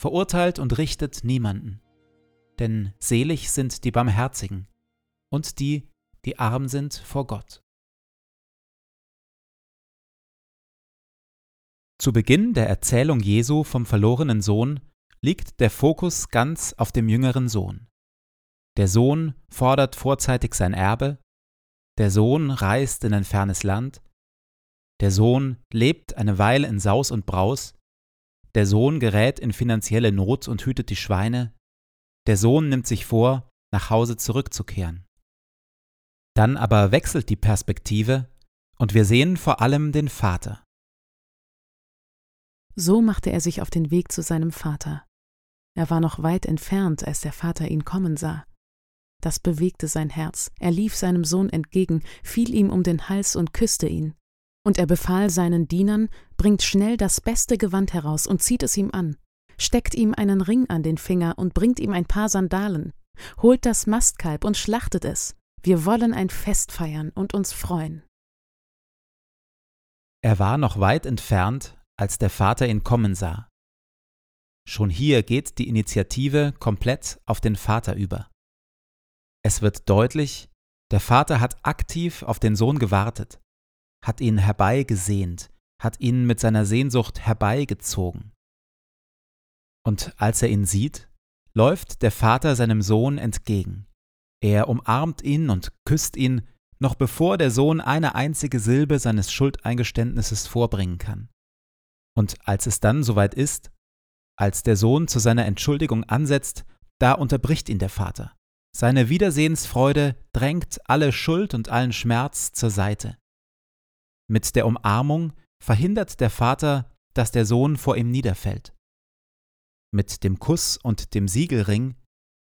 verurteilt und richtet niemanden. Denn selig sind die Barmherzigen und die, die arm sind vor Gott. Zu Beginn der Erzählung Jesu vom verlorenen Sohn liegt der Fokus ganz auf dem jüngeren Sohn. Der Sohn fordert vorzeitig sein Erbe, der Sohn reist in ein fernes Land, der Sohn lebt eine Weile in Saus und Braus, der Sohn gerät in finanzielle Not und hütet die Schweine. Der Sohn nimmt sich vor, nach Hause zurückzukehren. Dann aber wechselt die Perspektive und wir sehen vor allem den Vater. So machte er sich auf den Weg zu seinem Vater. Er war noch weit entfernt, als der Vater ihn kommen sah. Das bewegte sein Herz. Er lief seinem Sohn entgegen, fiel ihm um den Hals und küsste ihn. Und er befahl seinen Dienern, bringt schnell das beste Gewand heraus und zieht es ihm an, steckt ihm einen Ring an den Finger und bringt ihm ein paar Sandalen, holt das Mastkalb und schlachtet es. Wir wollen ein Fest feiern und uns freuen. Er war noch weit entfernt, als der Vater ihn kommen sah. Schon hier geht die Initiative komplett auf den Vater über. Es wird deutlich, der Vater hat aktiv auf den Sohn gewartet hat ihn herbeigesehnt, hat ihn mit seiner Sehnsucht herbeigezogen. Und als er ihn sieht, läuft der Vater seinem Sohn entgegen. Er umarmt ihn und küsst ihn, noch bevor der Sohn eine einzige Silbe seines Schuldeingeständnisses vorbringen kann. Und als es dann soweit ist, als der Sohn zu seiner Entschuldigung ansetzt, da unterbricht ihn der Vater. Seine Wiedersehensfreude drängt alle Schuld und allen Schmerz zur Seite. Mit der Umarmung verhindert der Vater, dass der Sohn vor ihm niederfällt. Mit dem Kuss und dem Siegelring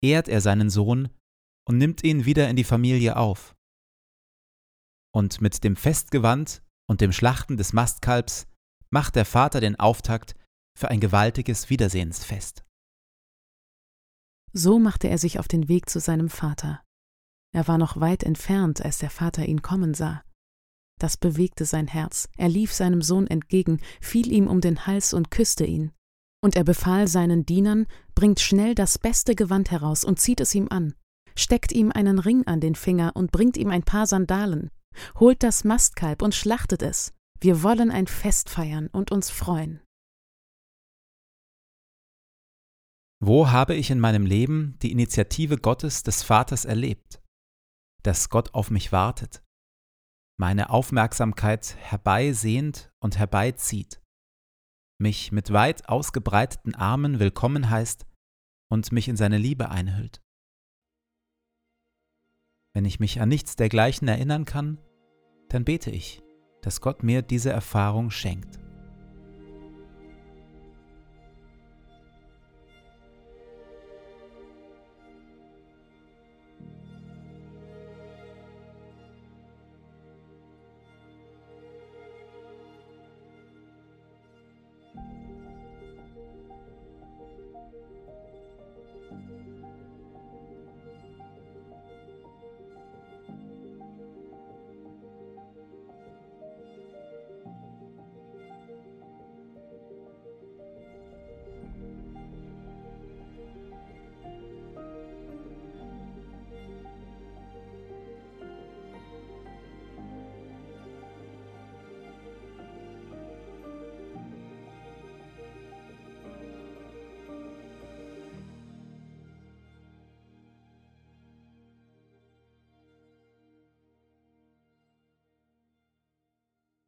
ehrt er seinen Sohn und nimmt ihn wieder in die Familie auf. Und mit dem Festgewand und dem Schlachten des Mastkalbs macht der Vater den Auftakt für ein gewaltiges Wiedersehensfest. So machte er sich auf den Weg zu seinem Vater. Er war noch weit entfernt, als der Vater ihn kommen sah. Das bewegte sein Herz, er lief seinem Sohn entgegen, fiel ihm um den Hals und küsste ihn. Und er befahl seinen Dienern, bringt schnell das beste Gewand heraus und zieht es ihm an, steckt ihm einen Ring an den Finger und bringt ihm ein paar Sandalen, holt das Mastkalb und schlachtet es. Wir wollen ein Fest feiern und uns freuen. Wo habe ich in meinem Leben die Initiative Gottes des Vaters erlebt? Dass Gott auf mich wartet, meine Aufmerksamkeit herbeisehnt und herbeizieht, mich mit weit ausgebreiteten Armen willkommen heißt und mich in seine Liebe einhüllt. Wenn ich mich an nichts dergleichen erinnern kann, dann bete ich, dass Gott mir diese Erfahrung schenkt.